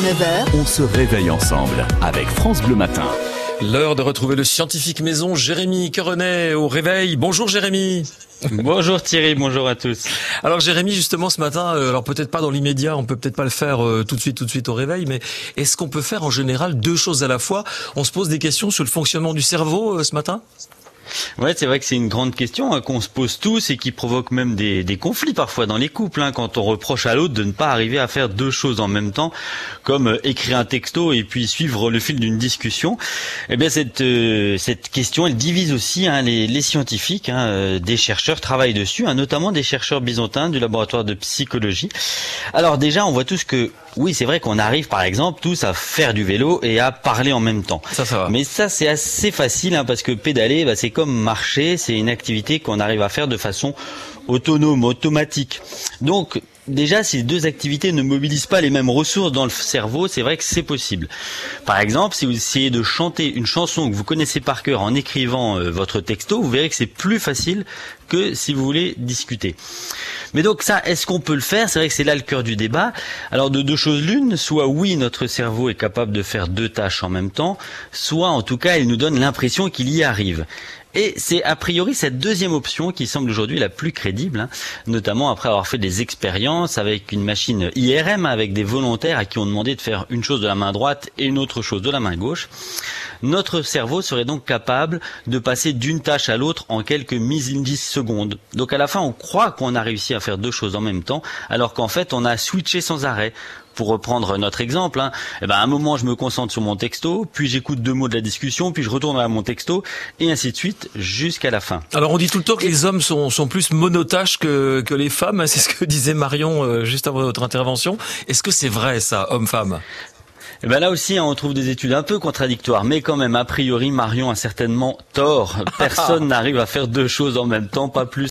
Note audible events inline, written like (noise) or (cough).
9h, On se réveille ensemble avec France Bleu Matin. L'heure de retrouver le scientifique maison Jérémy Querenet au réveil. Bonjour Jérémy. Bonjour Thierry, bonjour à tous. Alors Jérémy, justement ce matin, euh, alors peut-être pas dans l'immédiat, on peut peut-être pas le faire euh, tout de suite, tout de suite au réveil, mais est-ce qu'on peut faire en général deux choses à la fois? On se pose des questions sur le fonctionnement du cerveau euh, ce matin? Ouais, c'est vrai que c'est une grande question hein, qu'on se pose tous et qui provoque même des, des conflits parfois dans les couples, hein, quand on reproche à l'autre de ne pas arriver à faire deux choses en même temps, comme euh, écrire un texto et puis suivre le fil d'une discussion. Eh bien, cette euh, cette question, elle divise aussi hein, les, les scientifiques, hein, euh, des chercheurs travaillent dessus, hein, notamment des chercheurs byzantins du laboratoire de psychologie. Alors déjà, on voit tous que oui, c'est vrai qu'on arrive par exemple tous à faire du vélo et à parler en même temps. Ça, ça va. Mais ça, c'est assez facile hein, parce que pédaler, bah, c'est comme marcher, c'est une activité qu'on arrive à faire de façon autonome, automatique. Donc, déjà, si deux activités ne mobilisent pas les mêmes ressources dans le cerveau, c'est vrai que c'est possible. Par exemple, si vous essayez de chanter une chanson que vous connaissez par cœur en écrivant euh, votre texto, vous verrez que c'est plus facile que si vous voulez discuter. Mais donc ça, est-ce qu'on peut le faire? C'est vrai que c'est là le cœur du débat. Alors de deux choses l'une, soit oui, notre cerveau est capable de faire deux tâches en même temps, soit en tout cas, il nous donne l'impression qu'il y arrive. Et c'est a priori cette deuxième option qui semble aujourd'hui la plus crédible, hein, notamment après avoir fait des expériences avec une machine IRM, avec des volontaires à qui on demandait de faire une chose de la main droite et une autre chose de la main gauche. Notre cerveau serait donc capable de passer d'une tâche à l'autre en quelques millisecondes. Donc à la fin, on croit qu'on a réussi à faire deux choses en même temps, alors qu'en fait, on a switché sans arrêt pour reprendre notre exemple, hein, eh ben à un moment je me concentre sur mon texto, puis j'écoute deux mots de la discussion, puis je retourne à mon texto, et ainsi de suite jusqu'à la fin. Alors on dit tout le temps que les hommes sont, sont plus monotaches que, que les femmes, hein, c'est ce que disait Marion euh, juste avant votre intervention. Est-ce que c'est vrai ça, homme-femme? Et ben là aussi, hein, on trouve des études un peu contradictoires, mais quand même, a priori, Marion a certainement tort. (laughs) Personne n'arrive à faire deux choses en même temps, pas plus